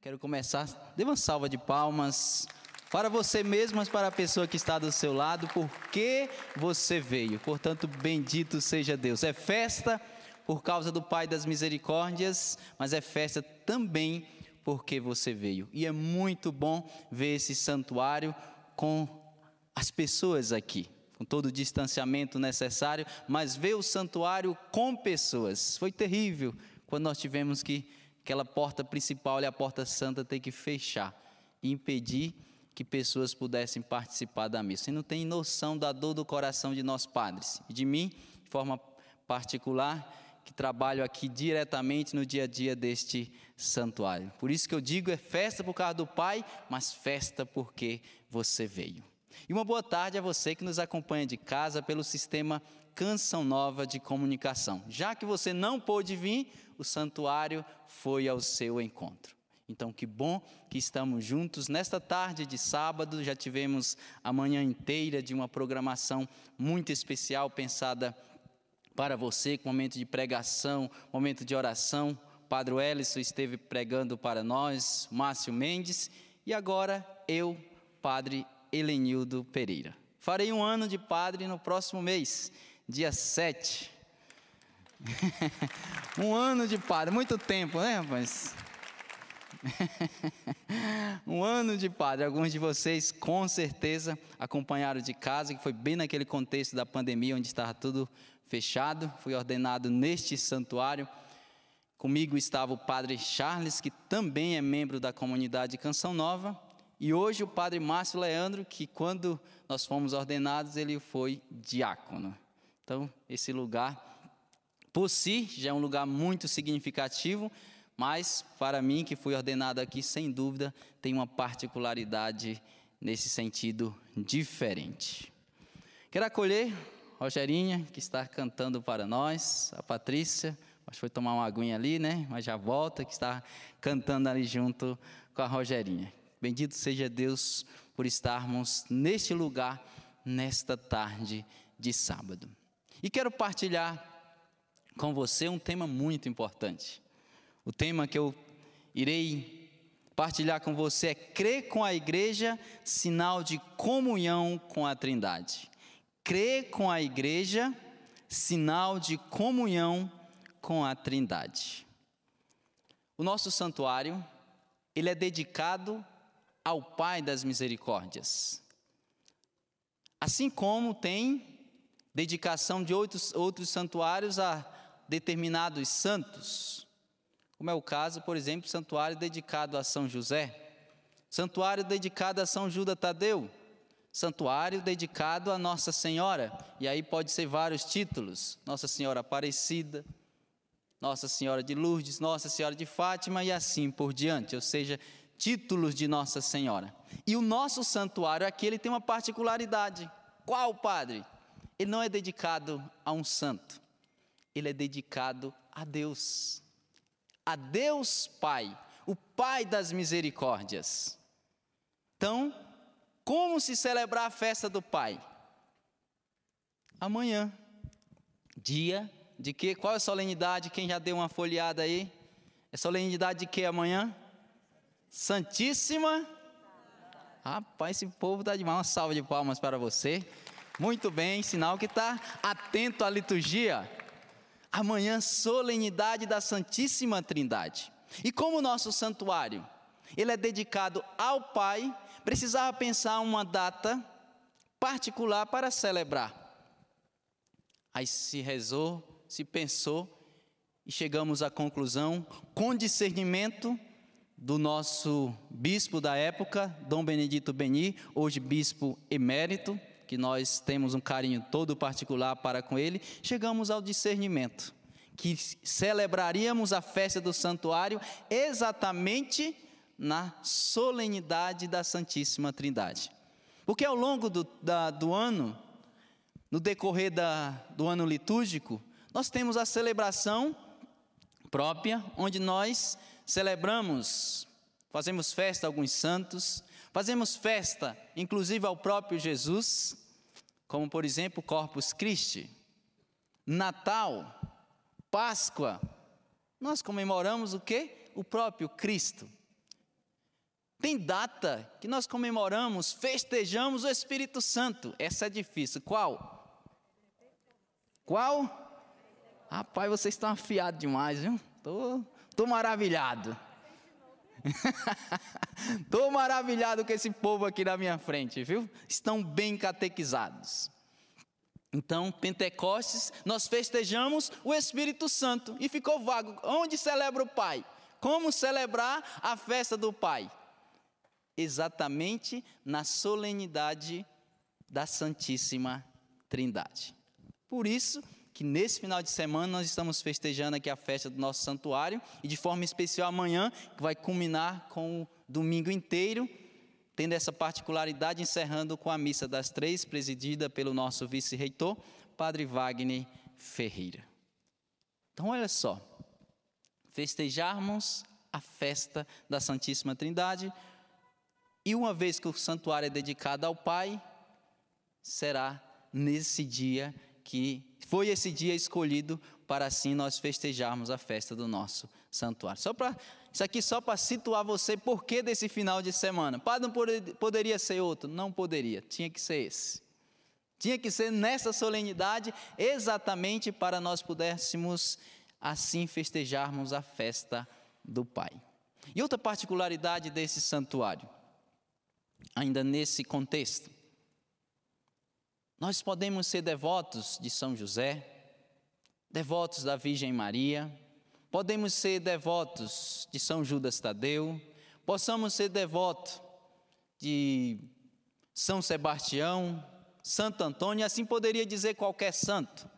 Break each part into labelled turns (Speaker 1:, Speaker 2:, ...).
Speaker 1: Quero começar, dê uma salva de palmas para você mesmo, mas para a pessoa que está do seu lado, porque você veio. Portanto, bendito seja Deus. É festa por causa do Pai das Misericórdias, mas é festa também porque você veio. E é muito bom ver esse santuário com as pessoas aqui, com todo o distanciamento necessário, mas ver o santuário com pessoas. Foi terrível quando nós tivemos que aquela porta principal e a porta santa ter que fechar e impedir que pessoas pudessem participar da missa. Você não tem noção da dor do coração de nós padres e de mim, de forma particular que trabalho aqui diretamente no dia a dia deste santuário. Por isso que eu digo é festa por causa do Pai, mas festa porque você veio. E uma boa tarde a você que nos acompanha de casa pelo sistema Canção Nova de Comunicação. Já que você não pôde vir, o santuário foi ao seu encontro. Então, que bom que estamos juntos nesta tarde de sábado. Já tivemos a manhã inteira de uma programação muito especial pensada para você, com momento de pregação, momento de oração. Padre Ellison esteve pregando para nós, Márcio Mendes, e agora eu, Padre Helenildo Pereira. Farei um ano de padre no próximo mês, dia 7. um ano de padre, muito tempo, né, rapaz? um ano de padre. Alguns de vocês com certeza acompanharam de casa, que foi bem naquele contexto da pandemia, onde estava tudo fechado, fui ordenado neste santuário. Comigo estava o padre Charles, que também é membro da comunidade Canção Nova, e hoje o padre Márcio Leandro, que quando nós fomos ordenados, ele foi diácono. Então, esse lugar, por si, já é um lugar muito significativo, mas para mim, que fui ordenado aqui, sem dúvida, tem uma particularidade nesse sentido diferente. Quero acolher Rogerinha, que está cantando para nós, a Patrícia, que foi tomar uma aguinha ali, né? Mas já volta, que está cantando ali junto com a Rogerinha. Bendito seja Deus por estarmos neste lugar, nesta tarde de sábado. E quero partilhar com você um tema muito importante. O tema que eu irei partilhar com você é crer com a igreja, sinal de comunhão com a Trindade crer com a igreja, sinal de comunhão com a Trindade. O nosso santuário, ele é dedicado ao Pai das Misericórdias. Assim como tem dedicação de outros, outros santuários a determinados santos, como é o caso, por exemplo, santuário dedicado a São José, santuário dedicado a São Judas Tadeu, santuário dedicado a Nossa Senhora. E aí pode ser vários títulos: Nossa Senhora Aparecida, Nossa Senhora de Lourdes, Nossa Senhora de Fátima e assim por diante, ou seja, títulos de Nossa Senhora. E o nosso santuário aqui ele tem uma particularidade. Qual, padre? Ele não é dedicado a um santo. Ele é dedicado a Deus. A Deus Pai, o Pai das misericórdias. Então, como se celebrar a festa do Pai? Amanhã. Dia de que? Qual é a solenidade? Quem já deu uma folheada aí? É solenidade de que amanhã? Santíssima. Rapaz, esse povo está demais. Uma salva de palmas para você. Muito bem, sinal que está atento à liturgia. Amanhã, solenidade da Santíssima Trindade. E como o nosso santuário, ele é dedicado ao Pai precisava pensar uma data particular para celebrar. Aí se rezou, se pensou e chegamos à conclusão, com discernimento do nosso bispo da época, Dom Benedito Beni, hoje bispo emérito, que nós temos um carinho todo particular para com ele, chegamos ao discernimento que celebraríamos a festa do santuário exatamente na solenidade da Santíssima Trindade. Porque ao longo do, da, do ano, no decorrer da, do ano litúrgico, nós temos a celebração própria, onde nós celebramos, fazemos festa a alguns santos, fazemos festa, inclusive ao próprio Jesus, como por exemplo Corpus Christi, Natal, Páscoa, Nós comemoramos o quê? O próprio Cristo. Tem data que nós comemoramos, festejamos o Espírito Santo. Essa é difícil. Qual? Qual? Rapaz, vocês estão afiados demais, viu? Tô, tô maravilhado. tô maravilhado com esse povo aqui na minha frente, viu? Estão bem catequizados. Então, Pentecostes, nós festejamos o Espírito Santo e ficou vago. Onde celebra o Pai? Como celebrar a festa do Pai? Exatamente na solenidade da Santíssima Trindade. Por isso que nesse final de semana nós estamos festejando aqui a festa do nosso santuário e de forma especial amanhã, que vai culminar com o domingo inteiro, tendo essa particularidade, encerrando com a missa das três, presidida pelo nosso vice-reitor, Padre Wagner Ferreira. Então, olha só, festejarmos a festa da Santíssima Trindade, e uma vez que o santuário é dedicado ao Pai, será nesse dia que foi esse dia escolhido para assim nós festejarmos a festa do nosso santuário. Só para isso aqui só para situar você por que desse final de semana. Padre, não poderia ser outro? Não poderia, tinha que ser esse. Tinha que ser nessa solenidade, exatamente para nós pudéssemos assim festejarmos a festa do Pai. E outra particularidade desse santuário, ainda nesse contexto, nós podemos ser devotos de São José, devotos da Virgem Maria, podemos ser devotos de São Judas Tadeu, possamos ser devotos de São Sebastião, Santo Antônio, assim poderia dizer qualquer santo.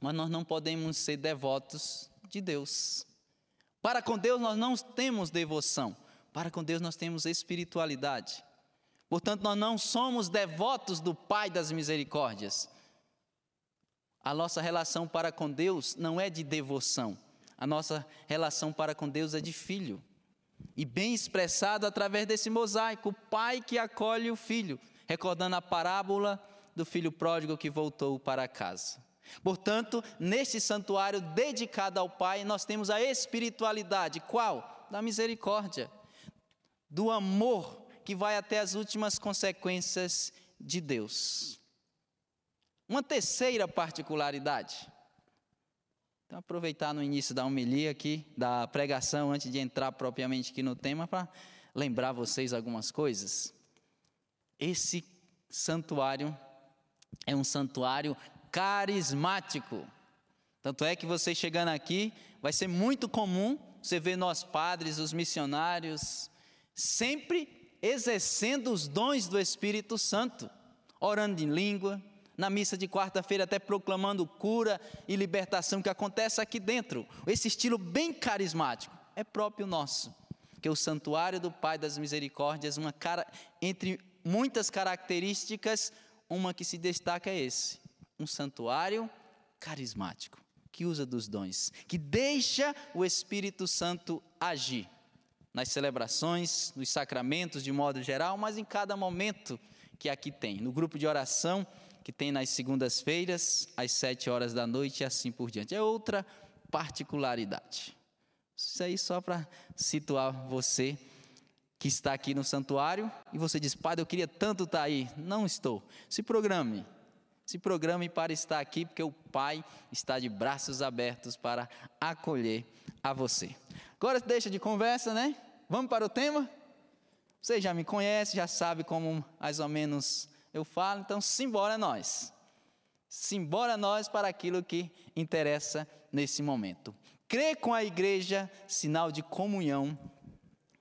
Speaker 1: Mas nós não podemos ser devotos de Deus. Para com Deus nós não temos devoção, para com Deus nós temos espiritualidade. Portanto, nós não somos devotos do Pai das misericórdias, a nossa relação para com Deus não é de devoção. A nossa relação para com Deus é de filho. E bem expressado através desse mosaico, o pai que acolhe o filho, recordando a parábola do filho pródigo que voltou para casa. Portanto, neste santuário dedicado ao Pai, nós temos a espiritualidade, qual? Da misericórdia, do amor que vai até as últimas consequências de Deus. Uma terceira particularidade. Então, aproveitar no início da homilia aqui, da pregação, antes de entrar propriamente aqui no tema, para lembrar vocês algumas coisas. Esse santuário é um santuário carismático. Tanto é que você chegando aqui, vai ser muito comum você ver nós padres, os missionários, sempre exercendo os dons do Espírito Santo, orando em língua, na missa de quarta-feira, até proclamando cura e libertação que acontece aqui dentro. Esse estilo bem carismático é próprio nosso, que o santuário do Pai das Misericórdias, uma cara entre muitas características, uma que se destaca é esse, um santuário carismático, que usa dos dons, que deixa o Espírito Santo agir nas celebrações, nos sacramentos de modo geral, mas em cada momento que aqui tem. No grupo de oração, que tem nas segundas-feiras, às sete horas da noite e assim por diante. É outra particularidade. Isso aí só para situar você que está aqui no santuário e você diz, Padre, eu queria tanto estar aí. Não estou. Se programe. Se programe para estar aqui, porque o Pai está de braços abertos para acolher a você. Agora deixa de conversa, né? Vamos para o tema? Você já me conhece, já sabe como mais ou menos eu falo, então simbora nós. Simbora nós para aquilo que interessa nesse momento. Crer com a igreja, sinal de comunhão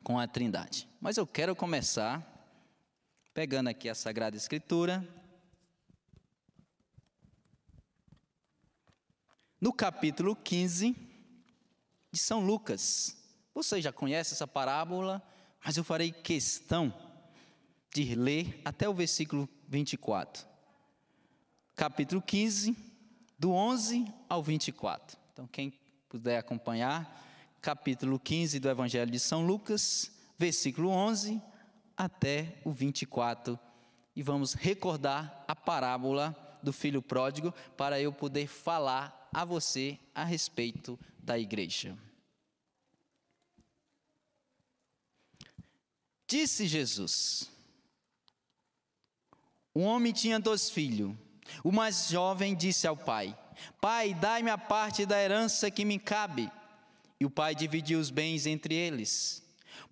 Speaker 1: com a Trindade. Mas eu quero começar pegando aqui a Sagrada Escritura. No capítulo 15 de São Lucas. Você já conhece essa parábola, mas eu farei questão de ler até o versículo 24. Capítulo 15, do 11 ao 24. Então, quem puder acompanhar, capítulo 15 do Evangelho de São Lucas, versículo 11 até o 24. E vamos recordar a parábola do filho pródigo para eu poder falar a você a respeito da igreja. Disse Jesus: Um homem tinha dois filhos. O mais jovem disse ao pai: Pai, dai-me a parte da herança que me cabe. E o pai dividiu os bens entre eles.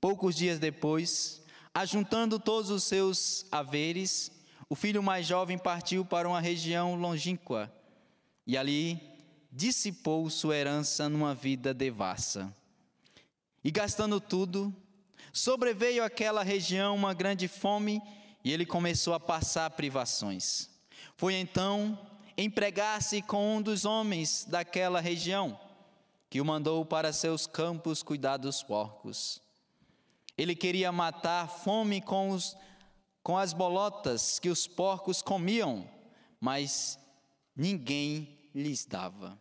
Speaker 1: Poucos dias depois, ajuntando todos os seus haveres, o filho mais jovem partiu para uma região longínqua e ali dissipou sua herança numa vida devassa. E gastando tudo, sobreveio àquela região uma grande fome e ele começou a passar privações. Foi então empregar-se com um dos homens daquela região, que o mandou para seus campos cuidar dos porcos. Ele queria matar fome com, os, com as bolotas que os porcos comiam, mas ninguém lhes dava.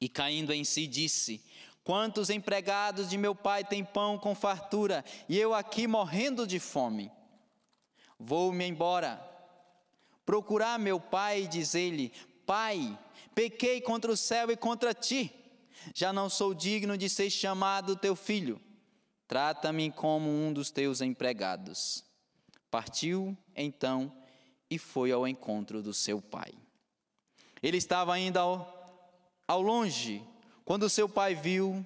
Speaker 1: E caindo em si, disse: Quantos empregados de meu pai têm pão com fartura, e eu aqui morrendo de fome? Vou-me embora, procurar meu pai e dizer-lhe: Pai, pequei contra o céu e contra ti, já não sou digno de ser chamado teu filho Trata-me como um dos teus empregados. Partiu, então, e foi ao encontro do seu pai. Ele estava ainda ao, ao longe, quando seu pai viu,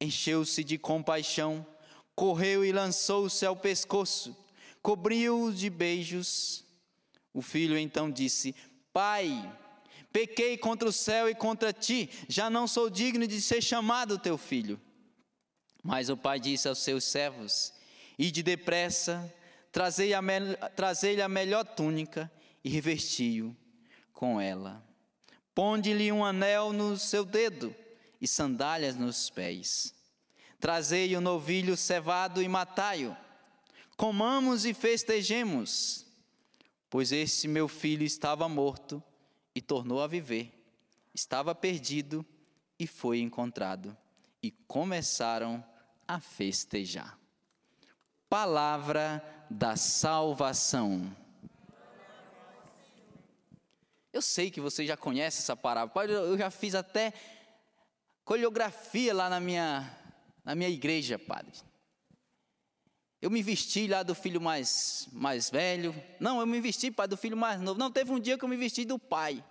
Speaker 1: encheu-se de compaixão, correu e lançou-se ao pescoço, cobriu-o de beijos. O filho então disse: Pai, pequei contra o céu e contra ti, já não sou digno de ser chamado teu filho. Mas o pai disse aos seus servos: Ide depressa, trazei-lhe a, me trazei a melhor túnica e revesti-o com ela. Ponde-lhe um anel no seu dedo e sandálias nos pés. Trazei o novilho cevado e matai-o. Comamos e festejemos, pois este meu filho estava morto e tornou a viver, estava perdido e foi encontrado. E começaram a festejar. Palavra da salvação. Eu sei que você já conhece essa parábola. Eu já fiz até coreografia lá na minha, na minha igreja, padre. Eu me vesti lá do filho mais, mais velho. Não, eu me vesti, pai, do filho mais novo. Não, teve um dia que eu me vesti do pai.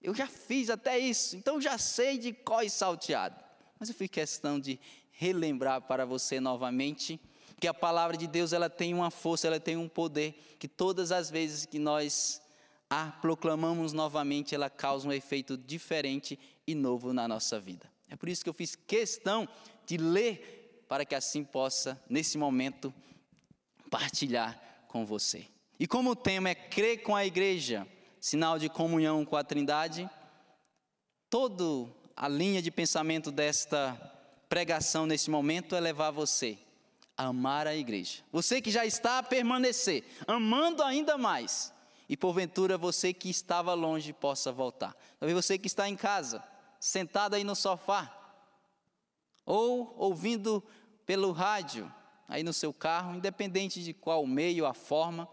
Speaker 1: Eu já fiz até isso, então já sei de e salteado. Mas eu fiz questão de relembrar para você novamente que a palavra de Deus ela tem uma força, ela tem um poder que todas as vezes que nós a proclamamos novamente, ela causa um efeito diferente e novo na nossa vida. É por isso que eu fiz questão de ler para que assim possa nesse momento partilhar com você. E como o tema é crer com a igreja, sinal de comunhão com a Trindade, todo a linha de pensamento desta pregação nesse momento é levar você a amar a igreja. Você que já está a permanecer, amando ainda mais. E porventura você que estava longe possa voltar. Talvez você que está em casa, sentado aí no sofá, ou ouvindo pelo rádio, aí no seu carro, independente de qual meio, a forma,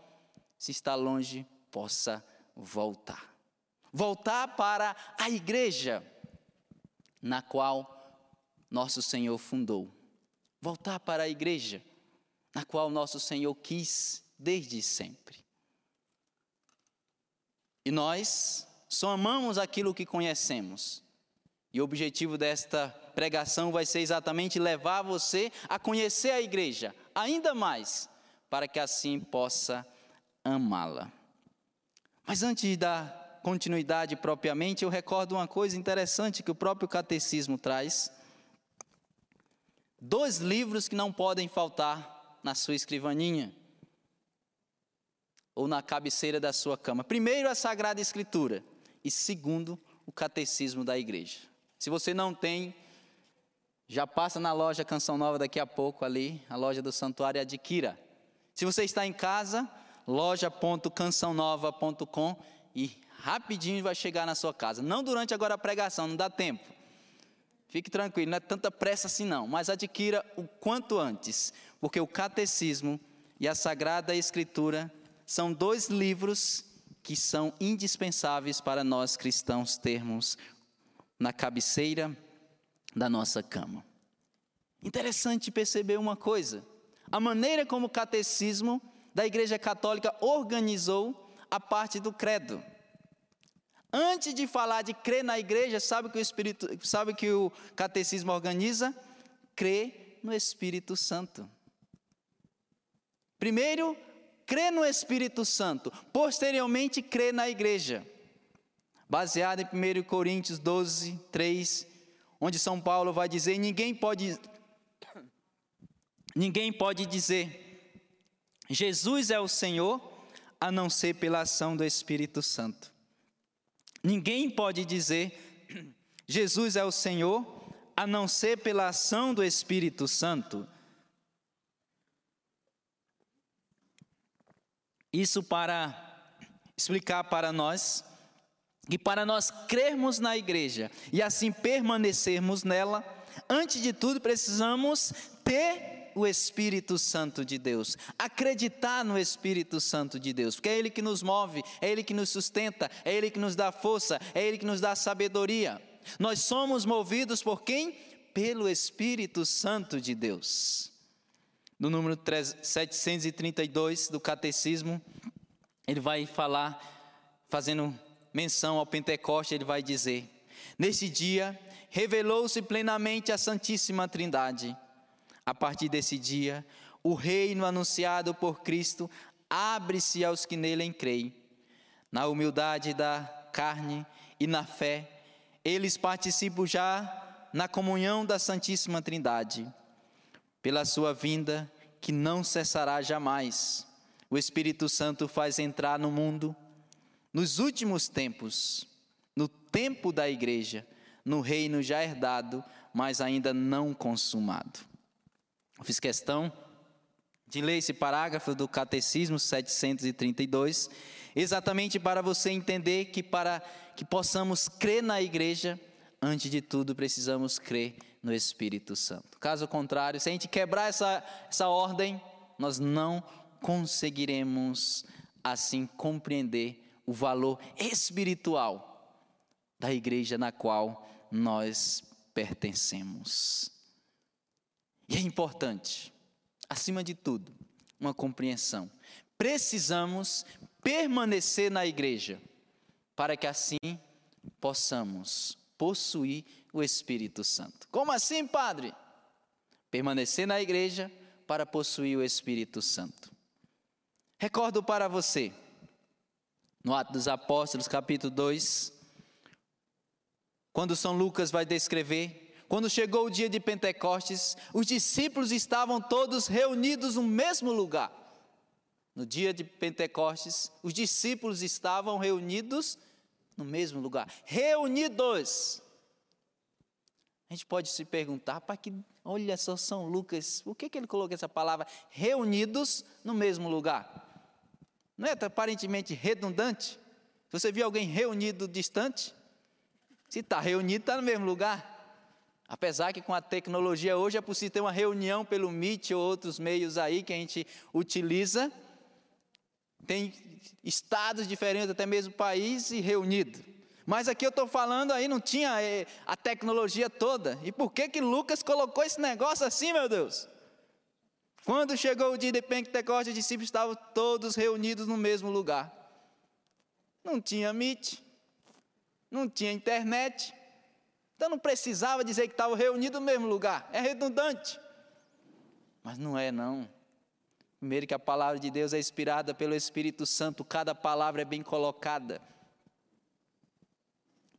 Speaker 1: se está longe, possa voltar. Voltar para a igreja na qual nosso Senhor fundou. Voltar para a igreja, na qual nosso Senhor quis desde sempre. E nós só amamos aquilo que conhecemos. E o objetivo desta pregação vai ser exatamente levar você a conhecer a igreja ainda mais, para que assim possa amá-la. Mas antes da continuidade propriamente, eu recordo uma coisa interessante que o próprio catecismo traz. Dois livros que não podem faltar na sua escrivaninha ou na cabeceira da sua cama. Primeiro, a Sagrada Escritura, e segundo, o Catecismo da Igreja. Se você não tem, já passa na loja Canção Nova daqui a pouco ali, a loja do Santuário, adquira. Se você está em casa, loja.cançãonova.com e rapidinho vai chegar na sua casa. Não durante agora a pregação, não dá tempo. Fique tranquilo, não é tanta pressa assim não, mas adquira o quanto antes, porque o Catecismo e a Sagrada Escritura são dois livros que são indispensáveis para nós cristãos termos na cabeceira da nossa cama. Interessante perceber uma coisa: a maneira como o catecismo da Igreja Católica organizou a parte do credo. Antes de falar de crer na igreja, sabe que o Espírito, sabe que o catecismo organiza? Crer no Espírito Santo. Primeiro, crer no Espírito Santo, posteriormente crer na igreja. Baseado em 1 Coríntios 12, 3, onde São Paulo vai dizer: ninguém pode ninguém pode dizer Jesus é o Senhor a não ser pela ação do Espírito Santo. Ninguém pode dizer Jesus é o Senhor a não ser pela ação do Espírito Santo. Isso para explicar para nós que para nós crermos na igreja e assim permanecermos nela, antes de tudo precisamos ter o Espírito Santo de Deus, acreditar no Espírito Santo de Deus, porque é Ele que nos move, é Ele que nos sustenta, é Ele que nos dá força, é Ele que nos dá sabedoria. Nós somos movidos por quem? Pelo Espírito Santo de Deus. No número 732 do Catecismo, ele vai falar, fazendo menção ao Pentecoste, ele vai dizer: Nesse dia, revelou-se plenamente a Santíssima Trindade a partir desse dia, o reino anunciado por Cristo abre-se aos que nele creem. Na humildade da carne e na fé, eles participam já na comunhão da Santíssima Trindade. Pela sua vinda, que não cessará jamais, o Espírito Santo faz entrar no mundo, nos últimos tempos, no tempo da igreja, no reino já herdado, mas ainda não consumado. Eu fiz questão de ler esse parágrafo do Catecismo 732, exatamente para você entender que para que possamos crer na igreja, antes de tudo precisamos crer no Espírito Santo. Caso contrário, se a gente quebrar essa, essa ordem, nós não conseguiremos assim compreender o valor espiritual da igreja na qual nós pertencemos. E é importante, acima de tudo, uma compreensão. Precisamos permanecer na igreja para que assim possamos possuir o Espírito Santo. Como assim, Padre? Permanecer na igreja para possuir o Espírito Santo. Recordo para você, no Atos dos Apóstolos, capítulo 2, quando São Lucas vai descrever quando chegou o dia de Pentecostes, os discípulos estavam todos reunidos no mesmo lugar. No dia de Pentecostes, os discípulos estavam reunidos no mesmo lugar. Reunidos. Gente pode se perguntar, para que, olha só, São Lucas, por que, que ele colocou essa palavra reunidos no mesmo lugar? Não é aparentemente redundante? Você viu alguém reunido distante, se está reunido, está no mesmo lugar. Apesar que com a tecnologia hoje é possível ter uma reunião pelo Meet ou outros meios aí que a gente utiliza, tem estados diferentes, até mesmo país e reunido. Mas aqui eu estou falando aí, não tinha é, a tecnologia toda. E por que que Lucas colocou esse negócio assim, meu Deus? Quando chegou o dia de Pentecostes, os discípulos estavam todos reunidos no mesmo lugar. Não tinha Meet, não tinha internet, então não precisava dizer que estava reunido no mesmo lugar. É redundante. Mas não é, não. Primeiro que a palavra de Deus é inspirada pelo Espírito Santo, cada palavra é bem colocada.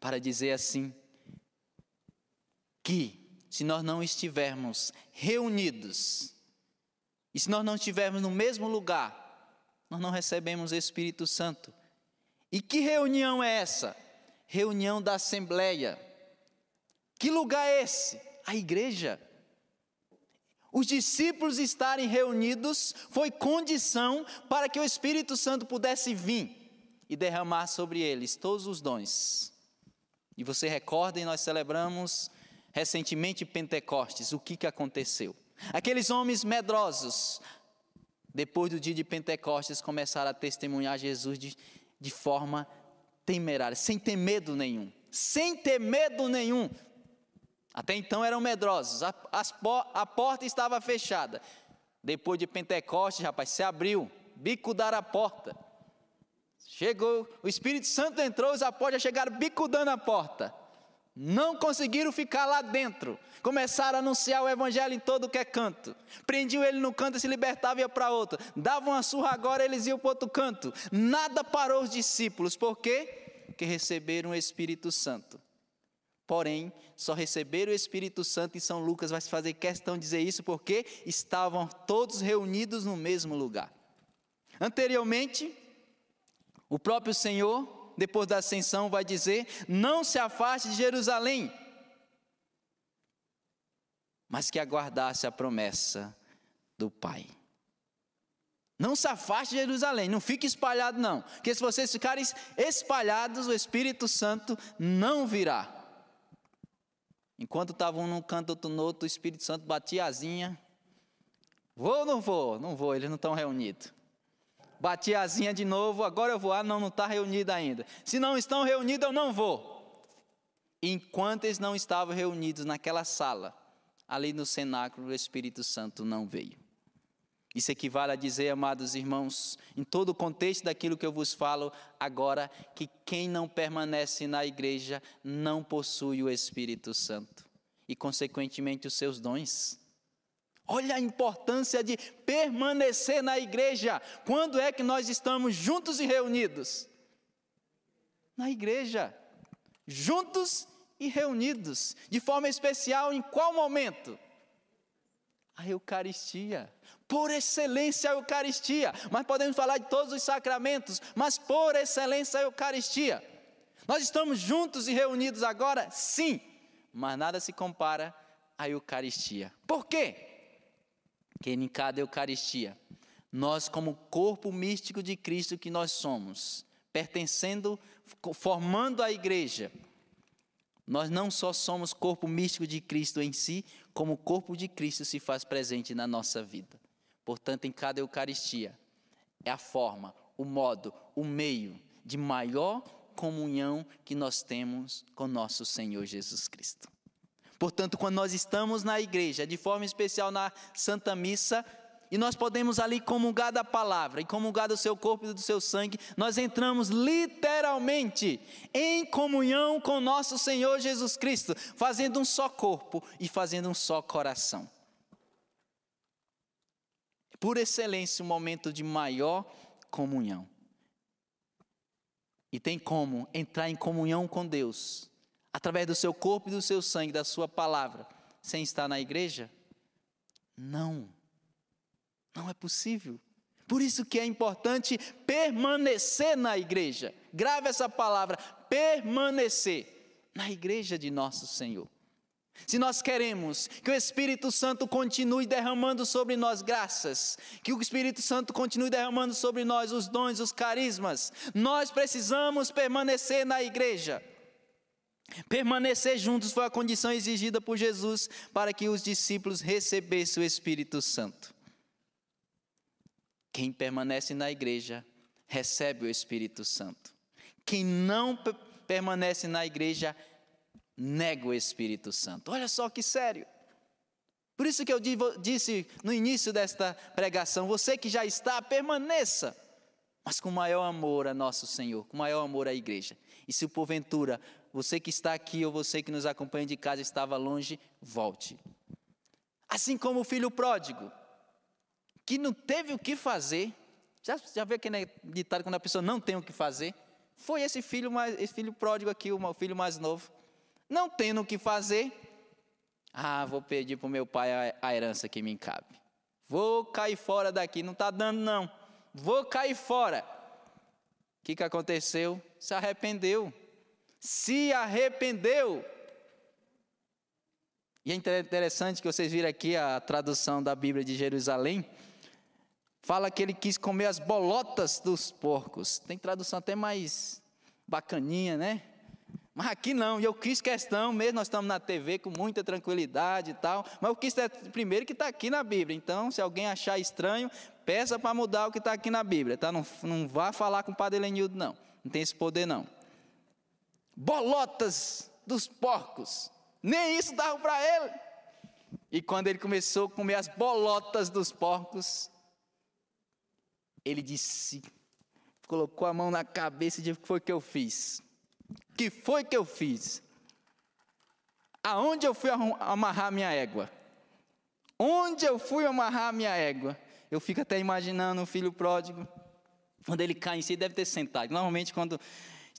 Speaker 1: Para dizer assim, que se nós não estivermos reunidos, e se nós não estivermos no mesmo lugar, nós não recebemos Espírito Santo. E que reunião é essa? Reunião da Assembleia que lugar é esse? A igreja. Os discípulos estarem reunidos foi condição para que o Espírito Santo pudesse vir e derramar sobre eles todos os dons. E você recorda, e nós celebramos recentemente Pentecostes, o que, que aconteceu? Aqueles homens medrosos, depois do dia de Pentecostes, começaram a testemunhar Jesus de, de forma temerária, sem ter medo nenhum sem ter medo nenhum. Até então eram medrosos, a, a porta estava fechada. Depois de Pentecostes, rapaz, se abriu, bicudar a porta. Chegou, o Espírito Santo entrou, os apóstolos chegaram bicudando a porta. Não conseguiram ficar lá dentro. Começaram a anunciar o evangelho em todo que é canto. Prendiam ele no canto e se libertava e ia para outro. Davam uma surra agora, eles iam para outro canto. Nada parou os discípulos. Por quê? Porque receberam o Espírito Santo. Porém, só receberam o Espírito Santo e São Lucas vai fazer questão de dizer isso porque estavam todos reunidos no mesmo lugar. Anteriormente, o próprio Senhor, depois da ascensão, vai dizer: Não se afaste de Jerusalém, mas que aguardasse a promessa do Pai. Não se afaste de Jerusalém, não fique espalhado, não. Porque se vocês ficarem espalhados, o Espírito Santo não virá. Enquanto estavam num canto, outro no outro, o Espírito Santo batia asinha. Vou ou não vou? Não vou, eles não estão reunidos. Bati asinha de novo, agora eu vou. Ah, não, não está reunido ainda. Se não estão reunidos, eu não vou. Enquanto eles não estavam reunidos naquela sala, ali no cenáculo, o Espírito Santo não veio. Isso equivale a dizer, amados irmãos, em todo o contexto daquilo que eu vos falo agora, que quem não permanece na igreja não possui o Espírito Santo e, consequentemente, os seus dons. Olha a importância de permanecer na igreja. Quando é que nós estamos juntos e reunidos? Na igreja. Juntos e reunidos. De forma especial, em qual momento? A Eucaristia. Por excelência a Eucaristia. Mas podemos falar de todos os sacramentos, mas por excelência a Eucaristia. Nós estamos juntos e reunidos agora? Sim. Mas nada se compara à Eucaristia. Por quê? Que em cada Eucaristia, nós, como corpo místico de Cristo que nós somos, pertencendo, formando a igreja, nós não só somos corpo místico de Cristo em si, como o corpo de Cristo se faz presente na nossa vida. Portanto, em cada Eucaristia, é a forma, o modo, o meio de maior comunhão que nós temos com nosso Senhor Jesus Cristo. Portanto, quando nós estamos na igreja, de forma especial na Santa Missa, e nós podemos ali comungar da palavra e comungar do seu corpo e do seu sangue, nós entramos literalmente em comunhão com nosso Senhor Jesus Cristo, fazendo um só corpo e fazendo um só coração. Por excelência, um momento de maior comunhão. E tem como entrar em comunhão com Deus através do seu corpo e do seu sangue, da sua palavra, sem estar na igreja? Não. Não é possível. Por isso que é importante permanecer na igreja. Grave essa palavra, permanecer na igreja de nosso Senhor. Se nós queremos que o Espírito Santo continue derramando sobre nós graças, que o Espírito Santo continue derramando sobre nós os dons, os carismas, nós precisamos permanecer na igreja. Permanecer juntos foi a condição exigida por Jesus para que os discípulos recebessem o Espírito Santo. Quem permanece na igreja recebe o Espírito Santo. Quem não permanece na igreja nega o Espírito Santo. Olha só que sério. Por isso que eu disse no início desta pregação: você que já está, permaneça, mas com maior amor a nosso Senhor, com maior amor à igreja. E se porventura você que está aqui ou você que nos acompanha de casa estava longe, volte. Assim como o filho pródigo, que não teve o que fazer. Já, já vê aquele ditado quando a pessoa não tem o que fazer? Foi esse filho, mais, esse filho pródigo aqui, o filho mais novo. Não tendo o que fazer, ah, vou pedir para o meu pai a, a herança que me cabe. Vou cair fora daqui, não está dando não. Vou cair fora. O que, que aconteceu? Se arrependeu se arrependeu. E é interessante que vocês viram aqui a tradução da Bíblia de Jerusalém. Fala que ele quis comer as bolotas dos porcos. Tem tradução até mais bacaninha, né? Mas aqui não, e eu quis questão, mesmo nós estamos na TV com muita tranquilidade e tal, mas eu quis primeiro que está aqui na Bíblia. Então, se alguém achar estranho, peça para mudar o que está aqui na Bíblia, tá? Não, não vá falar com o Padre Elenildo, não. Não tem esse poder, não. Bolotas dos porcos. Nem isso dava para ele. E quando ele começou a comer as bolotas dos porcos, ele disse, colocou a mão na cabeça e disse: O que foi que eu fiz? O que foi que eu fiz? Aonde eu fui amarrar minha égua? Onde eu fui amarrar minha égua? Eu fico até imaginando o filho pródigo, quando ele cai em si, deve ter sentado. Normalmente, quando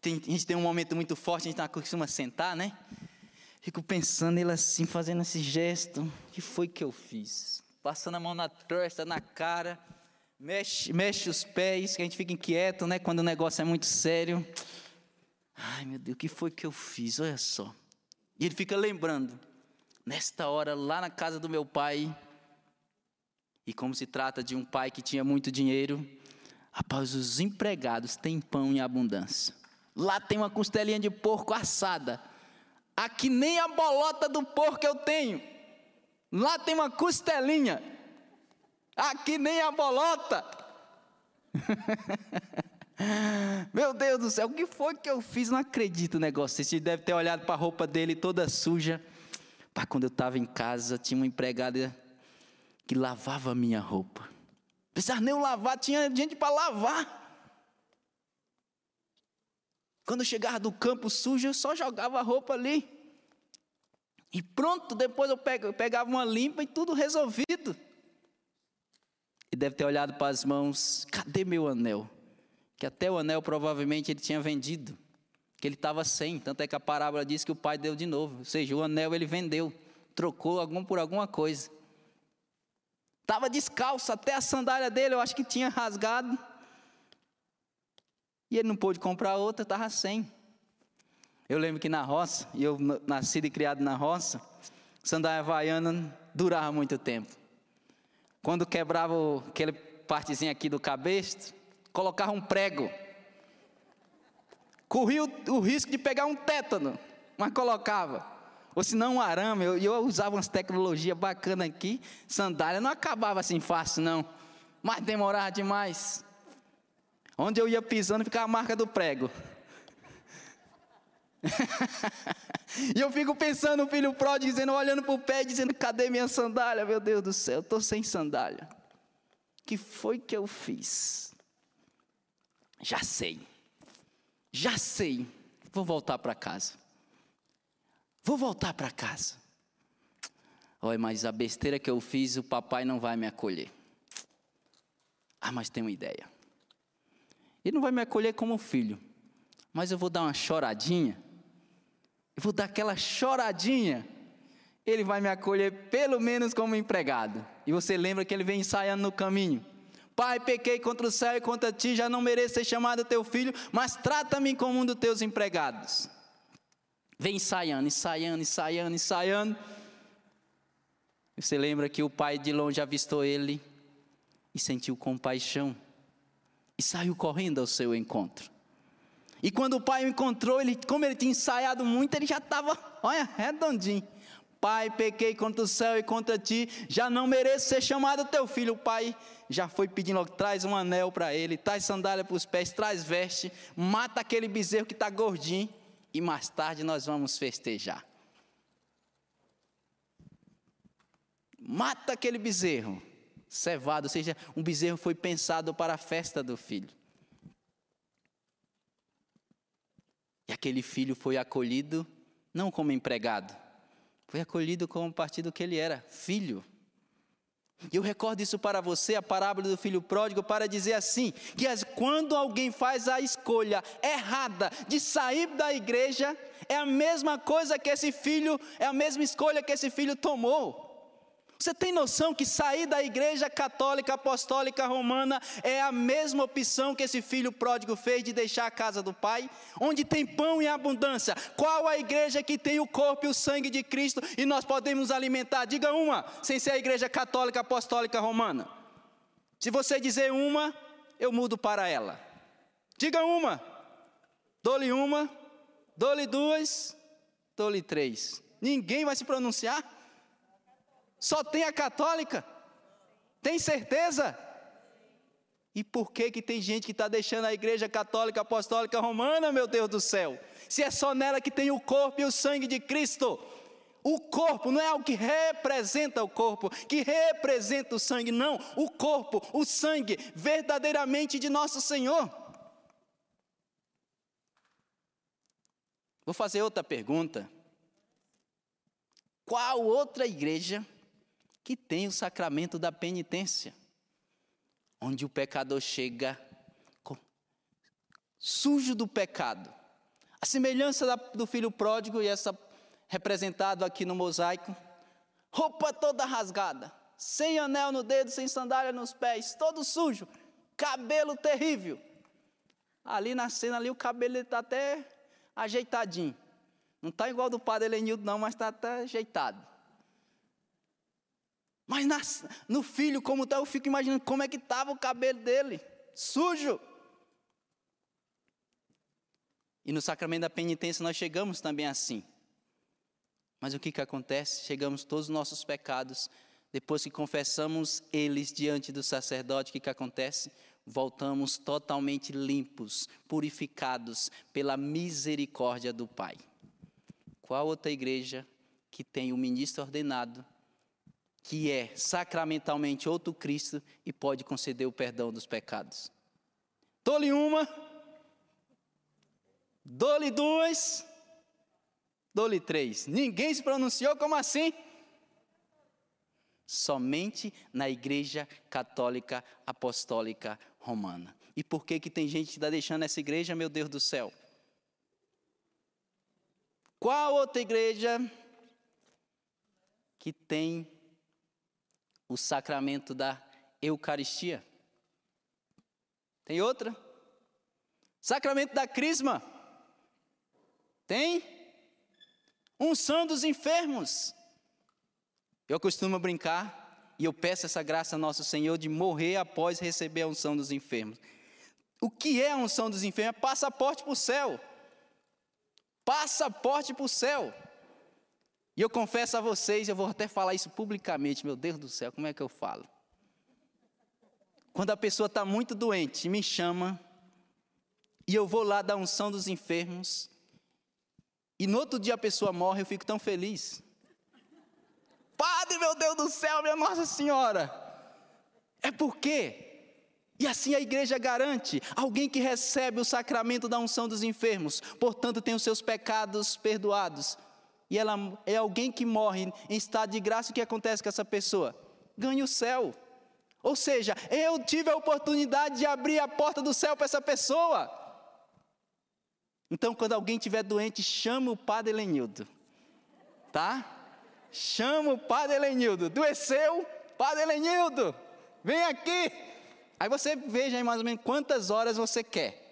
Speaker 1: a gente tem um momento muito forte, a gente não costuma sentar, né? Fico pensando ele assim, fazendo esse gesto. O que foi que eu fiz? Passando a mão na testa, na cara, mexe, mexe os pés, que a gente fica inquieto, né? Quando o negócio é muito sério. Ai, meu Deus, o que foi que eu fiz? Olha só. E ele fica lembrando, nesta hora, lá na casa do meu pai, e como se trata de um pai que tinha muito dinheiro, após os empregados têm pão em abundância. Lá tem uma costelinha de porco assada. Aqui nem a bolota do porco eu tenho. Lá tem uma costelinha. Aqui nem a bolota. Meu Deus do céu, o que foi que eu fiz? Não acredito no negócio. Você deve ter olhado para a roupa dele toda suja. Pá, quando eu estava em casa, tinha uma empregada que lavava a minha roupa. Precisava nem lavar, tinha gente para lavar. Quando chegava do campo sujo, eu só jogava a roupa ali. E pronto, depois eu pegava uma limpa e tudo resolvido. E deve ter olhado para as mãos: cadê meu anel? que até o anel provavelmente ele tinha vendido, que ele estava sem, tanto é que a parábola diz que o pai deu de novo, ou seja, o anel ele vendeu, trocou algum por alguma coisa. Estava descalço, até a sandália dele eu acho que tinha rasgado. E ele não pôde comprar outra, estava sem. Eu lembro que na roça, eu nascido e criado na roça, sandália havaiana durava muito tempo. Quando quebrava aquele partezinho aqui do cabelo, colocava um prego. Corria o, o, risco de pegar um tétano, mas colocava. Ou se não um arame, eu, eu usava umas tecnologias bacanas aqui, sandália não acabava assim fácil não, mas demorava demais. Onde eu ia pisando ficava a marca do prego. e eu fico pensando, o filho pródigo dizendo, olhando para o pé, dizendo, cadê minha sandália? Meu Deus do céu, estou sem sandália. que foi que eu fiz? Já sei. Já sei. Vou voltar para casa. Vou voltar para casa. Olha, mas a besteira que eu fiz, o papai não vai me acolher. Ah, mas tem uma ideia. Ele não vai me acolher como filho, mas eu vou dar uma choradinha. Eu vou dar aquela choradinha. Ele vai me acolher pelo menos como empregado. E você lembra que ele vem ensaiando no caminho. Pai, pequei contra o céu e contra ti, já não mereço ser chamado teu filho, mas trata-me como um dos teus empregados. Vem ensaiando, ensaiando, ensaiando, ensaiando. Você lembra que o pai de longe avistou ele e sentiu compaixão e saiu correndo ao seu encontro. E quando o pai o encontrou, ele, como ele tinha ensaiado muito, ele já estava, olha, redondinho. Pai, pequei contra o céu e contra ti, já não mereço ser chamado teu filho. O pai já foi pedindo, traz um anel para ele, traz sandália para os pés, traz veste, mata aquele bezerro que está gordinho e mais tarde nós vamos festejar. Mata aquele bezerro, cevado, ou seja, um bezerro foi pensado para a festa do filho. E aquele filho foi acolhido não como empregado, foi acolhido como partido que ele era, filho. E eu recordo isso para você, a parábola do filho pródigo, para dizer assim: que quando alguém faz a escolha errada de sair da igreja, é a mesma coisa que esse filho, é a mesma escolha que esse filho tomou. Você tem noção que sair da igreja católica apostólica romana é a mesma opção que esse filho pródigo fez de deixar a casa do pai? Onde tem pão em abundância. Qual a igreja que tem o corpo e o sangue de Cristo e nós podemos alimentar? Diga uma, sem ser a igreja católica apostólica romana. Se você dizer uma, eu mudo para ela. Diga uma. Dou-lhe uma, dou-lhe duas, dou-lhe três. Ninguém vai se pronunciar? Só tem a católica? Tem certeza? E por que, que tem gente que está deixando a igreja católica apostólica romana, meu Deus do céu? Se é só nela que tem o corpo e o sangue de Cristo. O corpo não é algo que representa o corpo, que representa o sangue, não. O corpo, o sangue, verdadeiramente de nosso Senhor. Vou fazer outra pergunta. Qual outra igreja que tem o sacramento da penitência? Onde o pecador chega sujo do pecado. A semelhança do filho pródigo e essa representado aqui no mosaico. Roupa toda rasgada, sem anel no dedo, sem sandália nos pés, todo sujo, cabelo terrível. Ali na cena ali o cabelo está até ajeitadinho. Não está igual do padre Elenildo não, mas está até ajeitado. Mas no filho, como está, eu fico imaginando como é que estava o cabelo dele, sujo. E no sacramento da penitência nós chegamos também assim. Mas o que, que acontece? Chegamos todos os nossos pecados, depois que confessamos eles diante do sacerdote, o que, que acontece? Voltamos totalmente limpos, purificados pela misericórdia do Pai. Qual outra igreja que tem o ministro ordenado, que é sacramentalmente outro Cristo e pode conceder o perdão dos pecados? Dou-lhe uma, dou-lhe duas, Dou-lhe três. Ninguém se pronunciou como assim? Somente na Igreja Católica Apostólica Romana. E por que, que tem gente que está deixando essa igreja, meu Deus do céu? Qual outra igreja que tem o sacramento da Eucaristia? Tem outra? Sacramento da Crisma? Tem? unção dos enfermos. Eu costumo brincar e eu peço essa graça a nosso Senhor de morrer após receber a unção dos enfermos. O que é a unção dos enfermos? É passaporte para o céu. Passaporte para o céu. E eu confesso a vocês, eu vou até falar isso publicamente, meu Deus do céu, como é que eu falo? Quando a pessoa está muito doente, me chama, e eu vou lá dar unção dos enfermos, e no outro dia a pessoa morre, eu fico tão feliz. Padre, meu Deus do céu, minha Nossa Senhora. É porque e assim a igreja garante: alguém que recebe o sacramento da unção dos enfermos, portanto tem os seus pecados perdoados. E ela é alguém que morre em estado de graça, o que acontece com essa pessoa? Ganha o céu. Ou seja, eu tive a oportunidade de abrir a porta do céu para essa pessoa. Então, quando alguém estiver doente, chama o padre Elenildo. Tá? Chama o padre Elenildo. Doeceu, padre Elenildo, vem aqui. Aí você veja aí mais ou menos quantas horas você quer.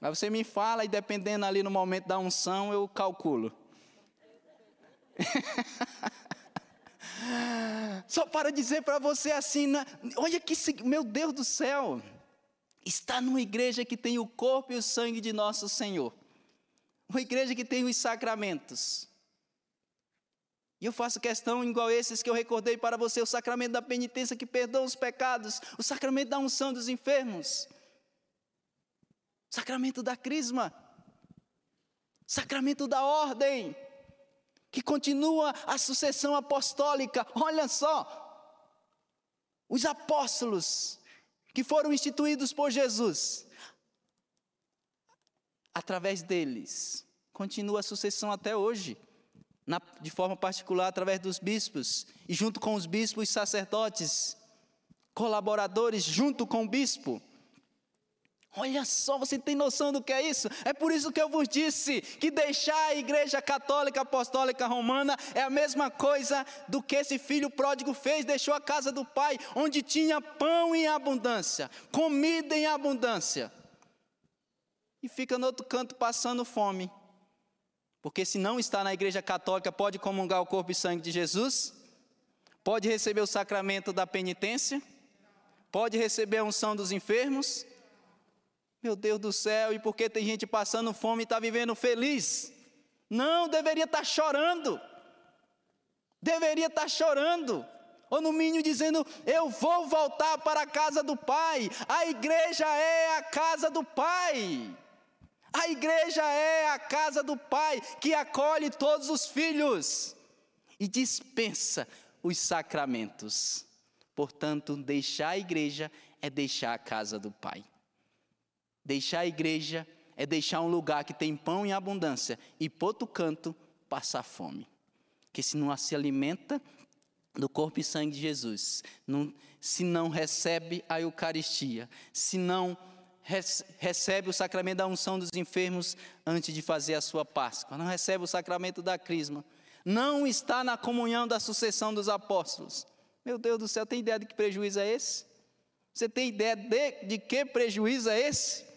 Speaker 1: Aí você me fala e dependendo ali no momento da unção, eu calculo. Só para dizer para você assim, né? olha que, meu Deus do céu, está numa igreja que tem o corpo e o sangue de nosso Senhor. Uma igreja que tem os sacramentos. E eu faço questão, igual esses que eu recordei para você: o sacramento da penitência que perdoa os pecados, o sacramento da unção dos enfermos, o sacramento da crisma, o sacramento da ordem, que continua a sucessão apostólica. Olha só, os apóstolos que foram instituídos por Jesus, através deles. Continua a sucessão até hoje, na, de forma particular através dos bispos, e junto com os bispos, sacerdotes, colaboradores, junto com o bispo. Olha só, você tem noção do que é isso? É por isso que eu vos disse que deixar a Igreja Católica Apostólica Romana é a mesma coisa do que esse filho pródigo fez, deixou a casa do pai, onde tinha pão em abundância, comida em abundância e fica no outro canto passando fome. Porque se não está na igreja católica, pode comungar o corpo e sangue de Jesus? Pode receber o sacramento da penitência? Pode receber a unção dos enfermos? Meu Deus do céu, e por que tem gente passando fome e está vivendo feliz? Não, deveria estar tá chorando. Deveria estar tá chorando. ou no mínimo dizendo: Eu vou voltar para a casa do Pai. A igreja é a casa do Pai. A igreja é a casa do Pai que acolhe todos os filhos e dispensa os sacramentos. Portanto, deixar a igreja é deixar a casa do Pai. Deixar a igreja é deixar um lugar que tem pão em abundância e, por outro canto, passar fome. Que se não se alimenta do corpo e sangue de Jesus, não, se não recebe a Eucaristia, se não recebe o sacramento da unção dos enfermos antes de fazer a sua Páscoa, não recebe o sacramento da Crisma, não está na comunhão da sucessão dos apóstolos. Meu Deus do céu, tem ideia de que prejuízo é esse? Você tem ideia de, de que prejuízo é esse?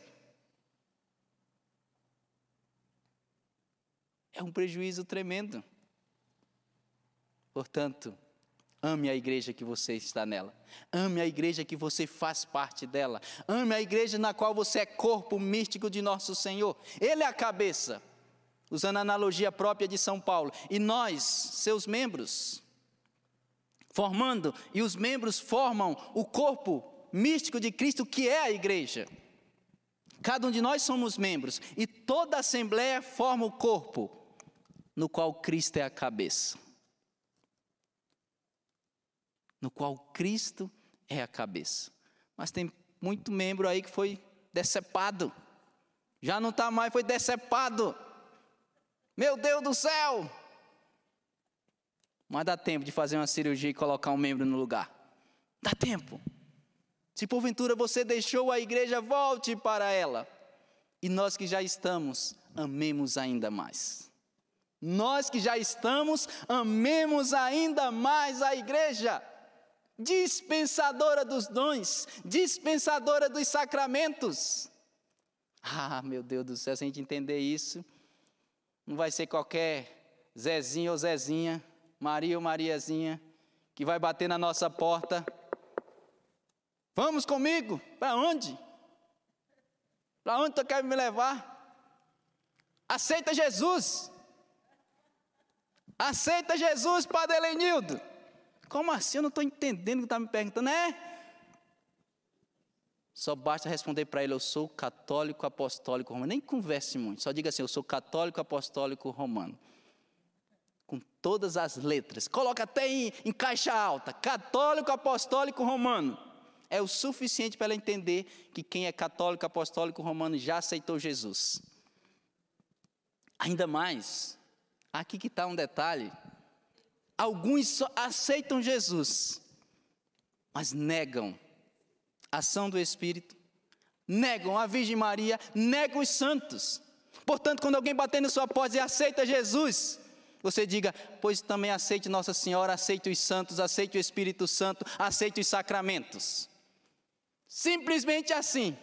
Speaker 1: É um prejuízo tremendo. Portanto, Ame a igreja que você está nela. Ame a igreja que você faz parte dela. Ame a igreja na qual você é corpo místico de nosso Senhor. Ele é a cabeça. Usando a analogia própria de São Paulo. E nós, seus membros, formando, e os membros formam o corpo místico de Cristo, que é a igreja. Cada um de nós somos membros. E toda a assembleia forma o corpo, no qual Cristo é a cabeça no qual Cristo é a cabeça. Mas tem muito membro aí que foi decepado. Já não está mais, foi decepado. Meu Deus do céu! Mas dá tempo de fazer uma cirurgia e colocar um membro no lugar. Dá tempo. Se porventura você deixou a igreja, volte para ela. E nós que já estamos, amemos ainda mais. Nós que já estamos, amemos ainda mais a igreja dispensadora dos dons, dispensadora dos sacramentos. Ah, meu Deus do céu, se a gente entender isso, não vai ser qualquer Zezinho ou Zezinha, Maria ou Mariazinha, que vai bater na nossa porta. Vamos comigo? Para onde? Para onde tu quer me levar? Aceita Jesus. Aceita Jesus, Padre Elenildo. Como assim? Eu não estou entendendo o que está me perguntando. É? Só basta responder para ele: Eu sou católico apostólico romano. Nem converse muito, só diga assim: Eu sou católico apostólico romano. Com todas as letras. Coloca até em, em caixa alta: Católico apostólico romano. É o suficiente para ela entender que quem é católico apostólico romano já aceitou Jesus. Ainda mais, aqui que está um detalhe Alguns aceitam Jesus, mas negam a ação do Espírito, negam a Virgem Maria, negam os santos. Portanto, quando alguém bater na sua porta e aceita Jesus, você diga, pois também aceite Nossa Senhora, aceite os santos, aceite o Espírito Santo, aceite os sacramentos. Simplesmente assim.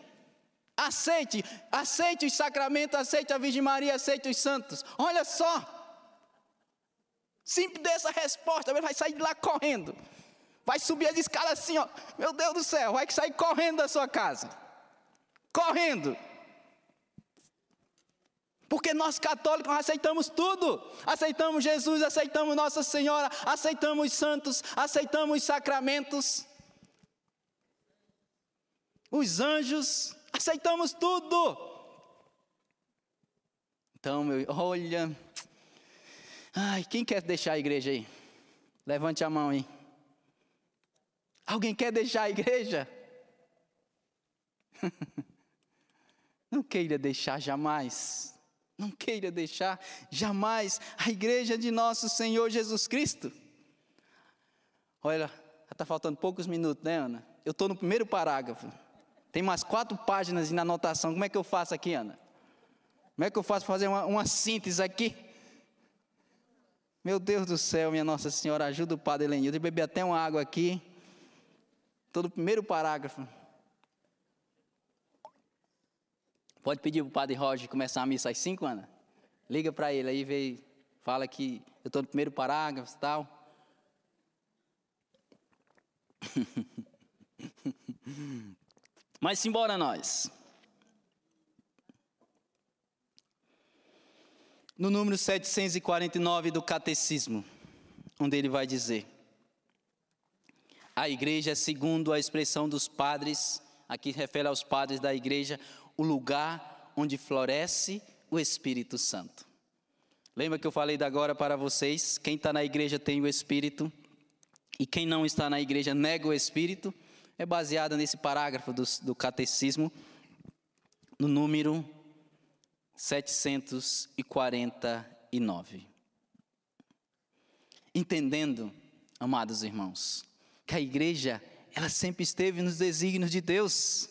Speaker 1: Aceite, aceite os sacramentos, aceite a Virgem Maria, aceite os santos. Olha só, Simples dessa resposta, ele vai sair de lá correndo. Vai subir as escadas assim, ó. Meu Deus do céu, vai sair correndo da sua casa. Correndo. Porque nós católicos aceitamos tudo. Aceitamos Jesus, aceitamos Nossa Senhora, aceitamos os santos, aceitamos os sacramentos. Os anjos, aceitamos tudo. Então, meu, olha, Ai, quem quer deixar a igreja aí? Levante a mão aí. Alguém quer deixar a igreja? Não queira deixar jamais. Não queira deixar jamais a igreja de nosso Senhor Jesus Cristo. Olha, está faltando poucos minutos, né, Ana? Eu estou no primeiro parágrafo. Tem mais quatro páginas na anotação. Como é que eu faço aqui, Ana? Como é que eu faço para fazer uma, uma síntese aqui? Meu Deus do céu, minha Nossa Senhora, ajuda o Padre Elenildo. Eu beber até uma água aqui. No primeiro parágrafo. Pode pedir para o Padre Roger começar a missa às 5, Ana? Liga para ele aí, vê, fala que eu estou no primeiro parágrafo e tal. Mas simbora nós. No número 749 do Catecismo, onde ele vai dizer: A igreja, segundo a expressão dos padres, aqui refere aos padres da igreja, o lugar onde floresce o Espírito Santo. Lembra que eu falei da agora para vocês? Quem está na igreja tem o Espírito e quem não está na igreja nega o Espírito. É baseada nesse parágrafo do, do catecismo, no número 749. Entendendo, amados irmãos, que a igreja, ela sempre esteve nos desígnios de Deus,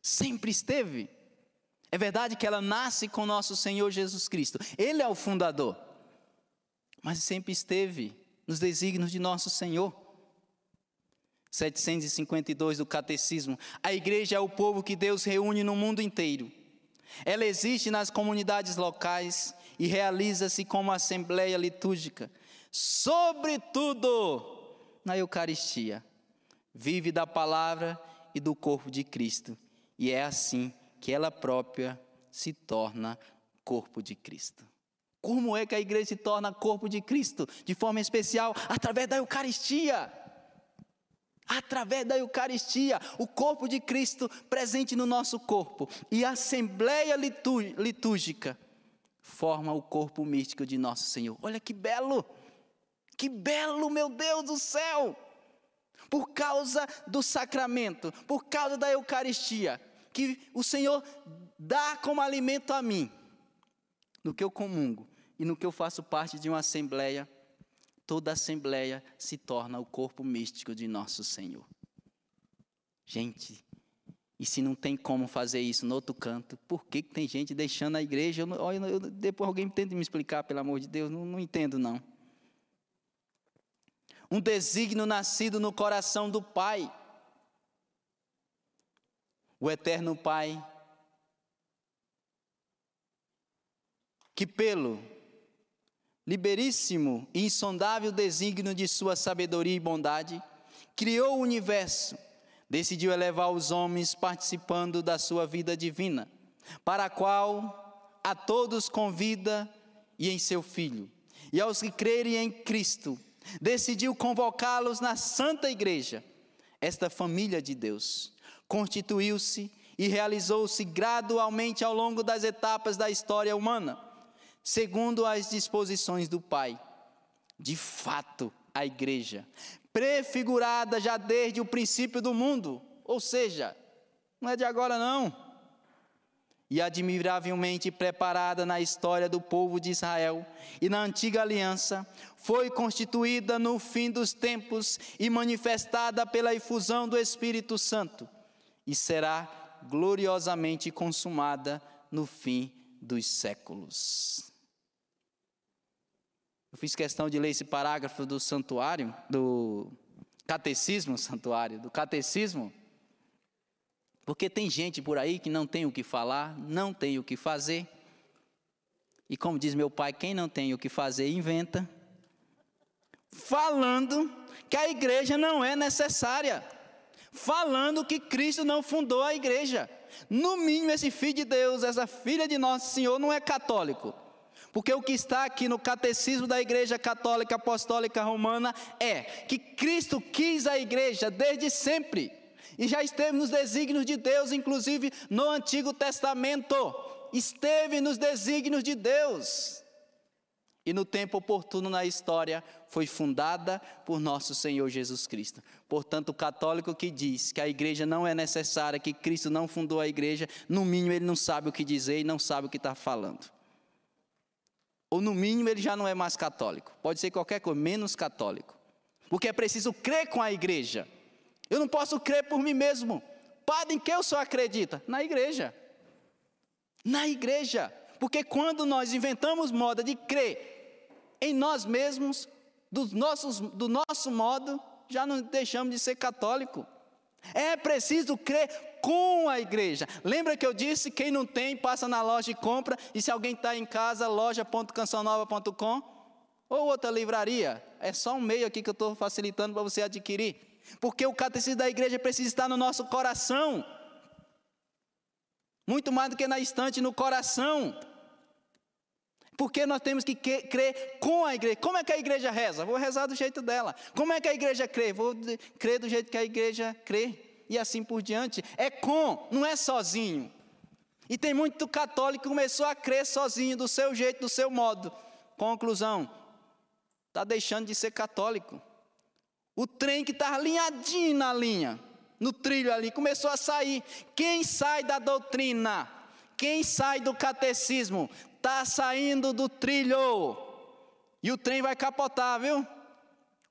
Speaker 1: sempre esteve. É verdade que ela nasce com nosso Senhor Jesus Cristo, Ele é o fundador, mas sempre esteve nos desígnios de nosso Senhor. 752 do Catecismo. A igreja é o povo que Deus reúne no mundo inteiro. Ela existe nas comunidades locais e realiza-se como assembleia litúrgica, sobretudo na Eucaristia. Vive da palavra e do corpo de Cristo, e é assim que ela própria se torna corpo de Cristo. Como é que a igreja se torna corpo de Cristo? De forma especial, através da Eucaristia. Através da Eucaristia, o corpo de Cristo presente no nosso corpo. E a assembleia litúrgica forma o corpo místico de nosso Senhor. Olha que belo! Que belo, meu Deus do céu! Por causa do sacramento, por causa da Eucaristia, que o Senhor dá como alimento a mim, no que eu comungo e no que eu faço parte de uma assembleia, toda assembleia se torna o corpo místico de nosso Senhor. Gente, e se não tem como fazer isso no outro canto, por que, que tem gente deixando a igreja? Eu, eu, eu, depois alguém tenta me explicar, pelo amor de Deus, não, não entendo não. Um desígnio nascido no coração do Pai o eterno Pai, que pelo liberíssimo e insondável desígnio de sua sabedoria e bondade, criou o universo, decidiu elevar os homens participando da sua vida divina, para a qual a todos convida e em seu Filho, e aos que crerem em Cristo, decidiu convocá-los na Santa Igreja, esta família de Deus constituiu-se e realizou-se gradualmente ao longo das etapas da história humana, segundo as disposições do Pai. De fato, a igreja, prefigurada já desde o princípio do mundo, ou seja, não é de agora não, e admiravelmente preparada na história do povo de Israel e na antiga aliança, foi constituída no fim dos tempos e manifestada pela efusão do Espírito Santo e será gloriosamente consumada no fim dos séculos. Eu fiz questão de ler esse parágrafo do santuário, do catecismo, santuário, do catecismo, porque tem gente por aí que não tem o que falar, não tem o que fazer. E como diz meu pai, quem não tem o que fazer, inventa. Falando que a igreja não é necessária falando que Cristo não fundou a igreja. No mínimo, esse filho de Deus, essa filha de nosso Senhor, não é católico. Porque o que está aqui no catecismo da Igreja Católica Apostólica Romana é que Cristo quis a igreja desde sempre. E já esteve nos desígnios de Deus, inclusive no Antigo Testamento. Esteve nos desígnios de Deus e no tempo oportuno na história foi fundada por nosso Senhor Jesus Cristo. Portanto, o católico que diz que a igreja não é necessária, que Cristo não fundou a igreja, no mínimo ele não sabe o que dizer e não sabe o que está falando. Ou no mínimo ele já não é mais católico. Pode ser qualquer coisa, menos católico. Porque é preciso crer com a igreja. Eu não posso crer por mim mesmo. Padre, em que eu só acredita? Na igreja. Na igreja. Porque quando nós inventamos moda de crer em nós mesmos, do, nossos, do nosso modo, já não deixamos de ser católico. É preciso crer com a igreja. Lembra que eu disse: quem não tem, passa na loja e compra. E se alguém está em casa, loja.cançãonova.com ou outra livraria. É só um meio aqui que eu estou facilitando para você adquirir. Porque o catecismo da igreja precisa estar no nosso coração. Muito mais do que na estante, no coração. Porque nós temos que crer com a igreja. Como é que a igreja reza? Vou rezar do jeito dela. Como é que a igreja crê? Vou crer do jeito que a igreja crê. E assim por diante. É com, não é sozinho. E tem muito católico que começou a crer sozinho, do seu jeito, do seu modo. Conclusão: está deixando de ser católico. O trem que estava alinhadinho na linha, no trilho ali, começou a sair. Quem sai da doutrina? Quem sai do catecismo está saindo do trilho. E o trem vai capotar, viu?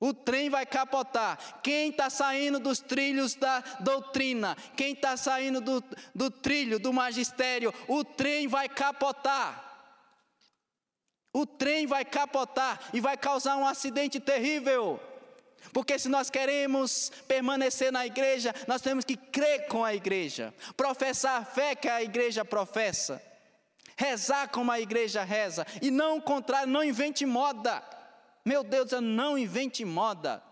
Speaker 1: O trem vai capotar. Quem está saindo dos trilhos da doutrina, quem está saindo do, do trilho do magistério, o trem vai capotar. O trem vai capotar e vai causar um acidente terrível. Porque se nós queremos permanecer na igreja, nós temos que crer com a igreja, professar a fé que a igreja professa rezar como a igreja reza, e não o contrário, não invente moda. Meu Deus, não invente moda.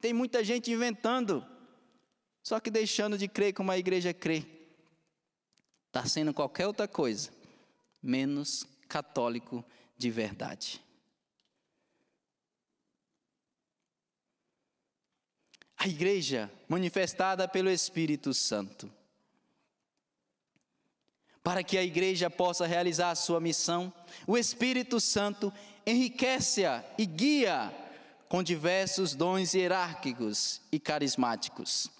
Speaker 1: Tem muita gente inventando, só que deixando de crer como a igreja crê. Está sendo qualquer outra coisa, menos católico de verdade. A igreja manifestada pelo Espírito Santo para que a igreja possa realizar a sua missão, o Espírito Santo enriquece-a e guia com diversos dons hierárquicos e carismáticos.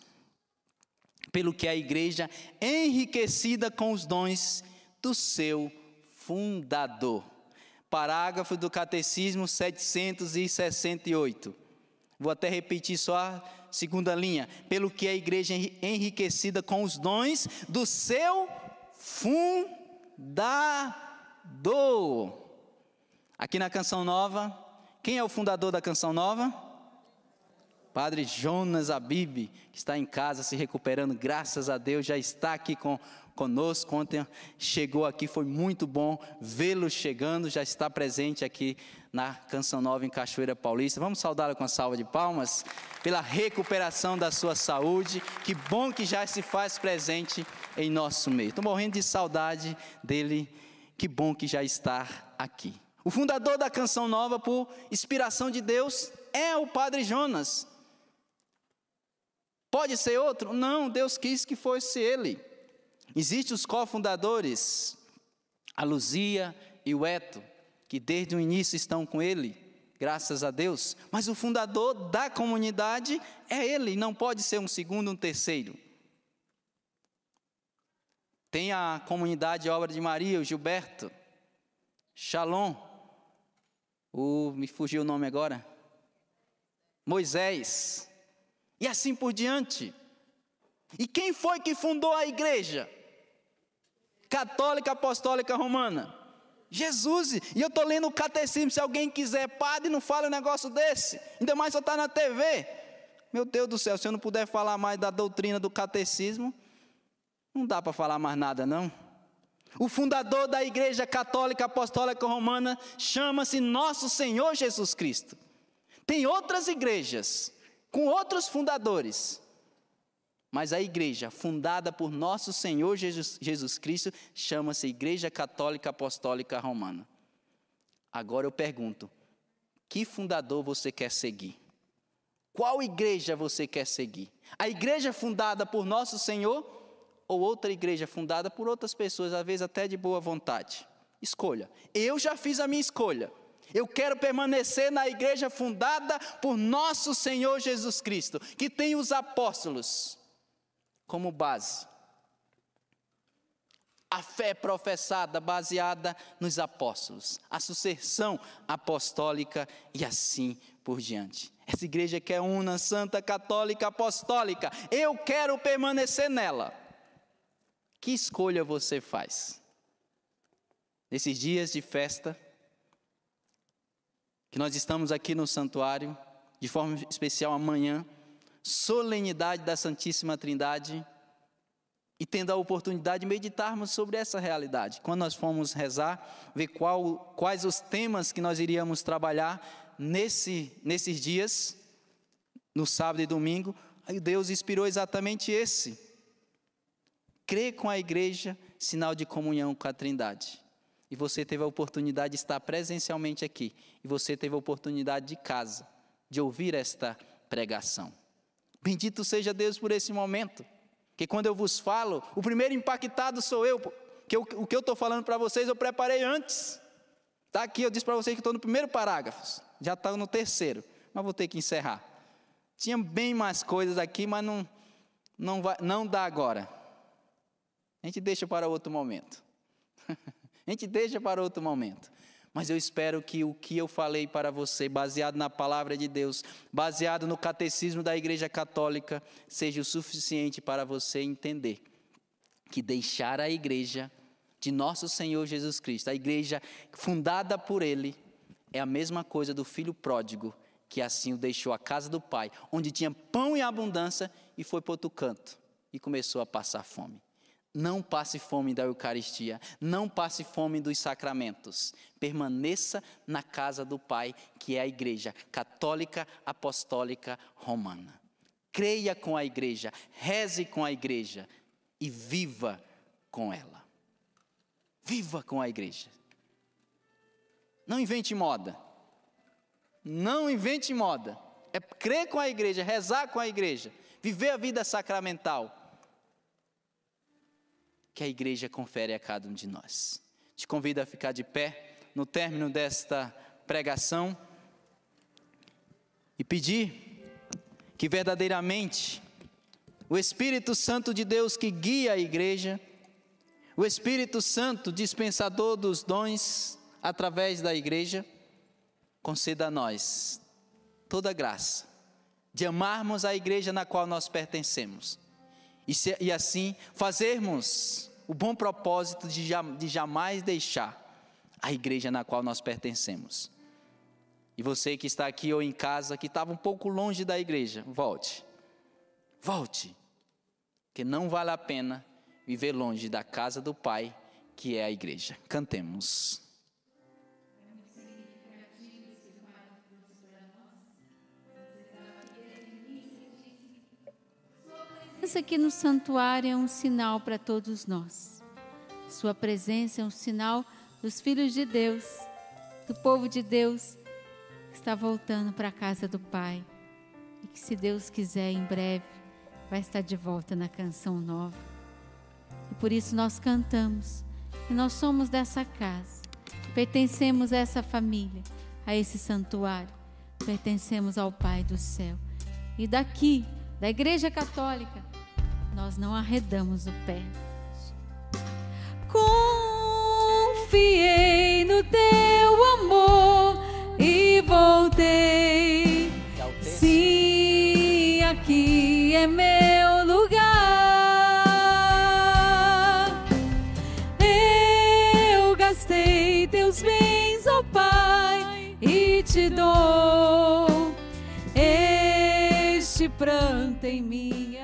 Speaker 1: Pelo que a igreja é enriquecida com os dons do seu fundador. Parágrafo do Catecismo 768. Vou até repetir só a segunda linha. Pelo que a igreja é enriquecida com os dons do seu fundador. Aqui na Canção Nova, quem é o fundador da Canção Nova? Padre Jonas Abib, que está em casa se recuperando, graças a Deus, já está aqui com, conosco. Ontem chegou aqui, foi muito bom vê-lo chegando, já está presente aqui na Canção Nova em Cachoeira Paulista. Vamos saudá-lo com a salva de palmas pela recuperação da sua saúde. Que bom que já se faz presente em nosso meio. Estou morrendo de saudade dele. Que bom que já está aqui. O fundador da Canção Nova, por inspiração de Deus, é o Padre Jonas. Pode ser outro? Não, Deus quis que fosse ele. Existem os cofundadores, a Luzia e o Eto, que desde o início estão com ele, graças a Deus. Mas o fundador da comunidade é ele, não pode ser um segundo, um terceiro. Tem a comunidade Obra de Maria, o Gilberto, Shalom, o, me fugiu o nome agora, Moisés, e assim por diante. E quem foi que fundou a igreja? Católica Apostólica Romana. Jesus, e eu estou lendo o catecismo. Se alguém quiser, padre, não fala um negócio desse. Ainda mais só está na TV. Meu Deus do céu, se eu não puder falar mais da doutrina do catecismo, não dá para falar mais nada, não. O fundador da Igreja Católica Apostólica Romana chama-se Nosso Senhor Jesus Cristo. Tem outras igrejas com outros fundadores, mas a igreja fundada por nosso Senhor Jesus, Jesus Cristo chama-se Igreja Católica Apostólica Romana. Agora eu pergunto: que fundador você quer seguir? Qual igreja você quer seguir? A igreja fundada por nosso Senhor ou outra igreja fundada por outras pessoas, às vezes até de boa vontade? Escolha. Eu já fiz a minha escolha. Eu quero permanecer na igreja fundada por nosso Senhor Jesus Cristo, que tem os apóstolos, como base. A fé professada baseada nos apóstolos, a sucessão apostólica e assim por diante. Essa igreja que é una, santa, católica, apostólica, eu quero permanecer nela. Que escolha você faz? Nesses dias de festa, que nós estamos aqui no santuário, de forma especial amanhã, solenidade da Santíssima Trindade e tendo a oportunidade de meditarmos sobre essa realidade. Quando nós fomos rezar, ver qual, quais os temas que nós iríamos trabalhar nesse, nesses dias, no sábado e domingo, aí Deus inspirou exatamente esse. Crer com a igreja, sinal de comunhão com a Trindade. E você teve a oportunidade de estar presencialmente aqui. E você teve a oportunidade de casa, de ouvir esta pregação. Bendito seja Deus por esse momento. Que quando eu vos falo, o primeiro impactado sou eu. Que eu, o que eu estou falando para vocês eu preparei antes. Está aqui, eu disse para vocês que estou no primeiro parágrafo. Já está no terceiro, mas vou ter que encerrar. Tinha bem mais coisas aqui, mas não, não, vai, não dá agora. A gente deixa para outro momento. A gente deixa para outro momento. Mas eu espero que o que eu falei para você, baseado na palavra de Deus, baseado no catecismo da Igreja Católica, seja o suficiente para você entender que deixar a igreja de nosso Senhor Jesus Cristo, a igreja fundada por Ele, é a mesma coisa do filho pródigo, que assim o deixou a casa do pai, onde tinha pão em abundância, e foi para outro canto e começou a passar fome. Não passe fome da Eucaristia, não passe fome dos sacramentos. Permaneça na casa do Pai, que é a Igreja Católica Apostólica Romana. Creia com a Igreja, reze com a Igreja e viva com ela. Viva com a Igreja. Não invente moda. Não invente moda. É crer com a Igreja, rezar com a Igreja, viver a vida sacramental que a igreja confere a cada um de nós. Te convido a ficar de pé no término desta pregação e pedir que verdadeiramente o Espírito Santo de Deus que guia a igreja, o Espírito Santo dispensador dos dons através da igreja, conceda a nós toda a graça de amarmos a igreja na qual nós pertencemos e, se, e assim fazermos o bom propósito de, jamais deixar a igreja na qual nós pertencemos. E você que está aqui ou em casa, que estava um pouco longe da igreja, volte. Volte. Que não vale a pena viver longe da casa do Pai, que é a igreja. Cantemos.
Speaker 2: Presença aqui no santuário é um sinal para todos nós. Sua presença é um sinal dos filhos de Deus, do povo de Deus que está voltando para a casa do Pai. E que, se Deus quiser, em breve vai estar de volta na canção nova. E por isso nós cantamos. E nós somos dessa casa. Pertencemos a essa família, a esse santuário. Pertencemos ao Pai do céu. E daqui, da Igreja Católica, nós não arredamos o pé. Confiei no teu amor e voltei. Sim, aqui é meu lugar. Eu gastei teus bens, ó oh Pai, e te dou este pranto em minha